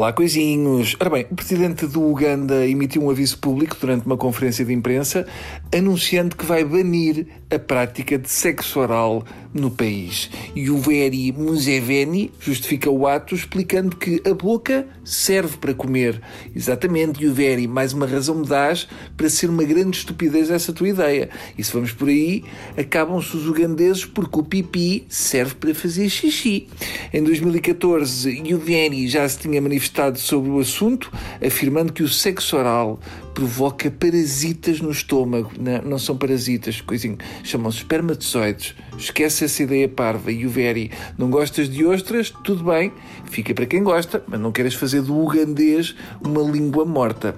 Olá, coisinhos. Ora bem, o presidente do Uganda emitiu um aviso público durante uma conferência de imprensa anunciando que vai banir a prática de sexo oral no país. E o Veri Museveni justifica o ato explicando que a boca serve para comer. Exatamente, e o Veri, mais uma razão me dás para ser uma grande estupidez essa tua ideia. E se vamos por aí, acabam-se os ugandeses porque o pipi serve para fazer xixi. Em 2014, o Veri já se tinha manifestado manifestado sobre o assunto, afirmando que o sexo oral provoca parasitas no estômago. Não, não são parasitas, coisinho, chamam-se espermatozoides. Esquece essa ideia parva. E o Veri, não gostas de ostras? Tudo bem, fica para quem gosta, mas não queres fazer do ugandês uma língua morta.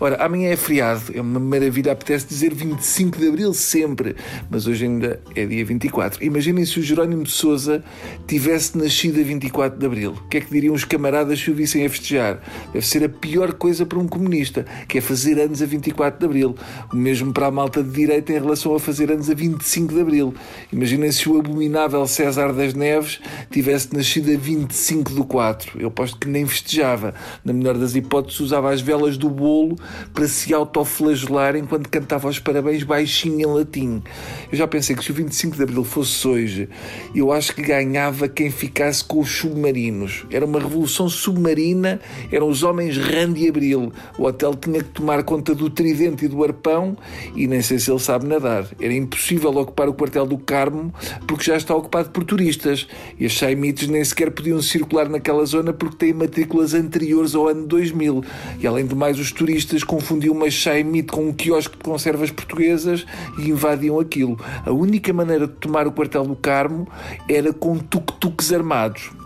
Ora, amanhã é feriado, é uma maravilha, apetece dizer 25 de Abril sempre, mas hoje ainda é dia 24. Imaginem se o Jerónimo de Souza tivesse nascido a 24 de Abril. O que é que diriam os camaradas se o vissem a festejar? Deve ser a pior coisa para um comunista, que é fazer anos a 24 de Abril. O mesmo para a malta de direita em relação a fazer anos a 25 de Abril. Imaginem se o abominável César das Neves tivesse nascido a 25 do 4. Eu aposto que nem festejava. Na melhor das hipóteses, usava as velas do bolo para se autoflagelar enquanto cantava os parabéns baixinho em latim. Eu já pensei que se o 25 de Abril fosse hoje, eu acho que ganhava quem ficasse com os submarinos. Era uma revolução submarina, eram os homens Randy Abril. O hotel tinha que tomar conta do tridente e do arpão e nem sei se ele sabe nadar. Era impossível ocupar o quartel do Carmo porque já está ocupado por turistas e as Chaimites nem sequer podiam circular naquela zona porque têm matrículas anteriores ao ano 2000. E além de mais, os turistas confundiam uma Chaimite com um quiosque de conservas portuguesas e invadiam aquilo. A única maneira de tomar o quartel do Carmo era com tuk-tuks armados.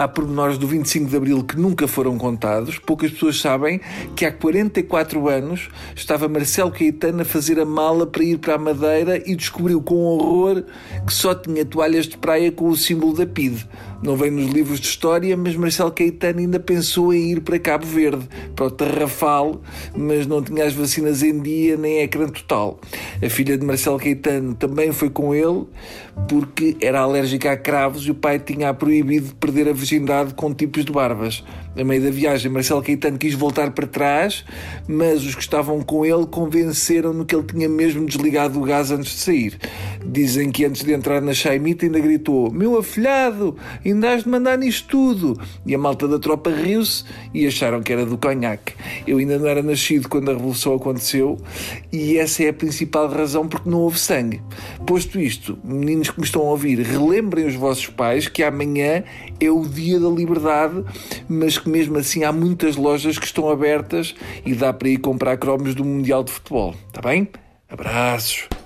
Há pormenores do 25 de Abril que nunca foram contados. Poucas pessoas sabem que há 44 anos estava Marcelo Caetano a fazer a mala para ir para a Madeira e descobriu com horror que só tinha toalhas de praia com o símbolo da PIDE. Não vem nos livros de história, mas Marcelo Caetano ainda pensou em ir para Cabo Verde, para o Tarrafal, mas não tinha as vacinas em dia nem ecrã total. A filha de Marcelo Caetano também foi com ele porque era alérgica a cravos e o pai tinha proibido de perder a virgindade com tipos de barbas. A meio da viagem, Marcelo Caetano quis voltar para trás, mas os que estavam com ele convenceram-no que ele tinha mesmo desligado o gás antes de sair. Dizem que antes de entrar na Chaimita ainda gritou: Meu afilhado, ainda has de mandar nisto tudo. E a malta da tropa riu-se e acharam que era do conhaque. Eu ainda não era nascido quando a Revolução aconteceu e essa é a principal razão porque não houve sangue. Posto isto, meninos que me estão a ouvir, relembrem os vossos pais que amanhã é o dia da liberdade, mas que mesmo assim há muitas lojas que estão abertas e dá para ir comprar cromos do Mundial de Futebol. Está bem? Abraços!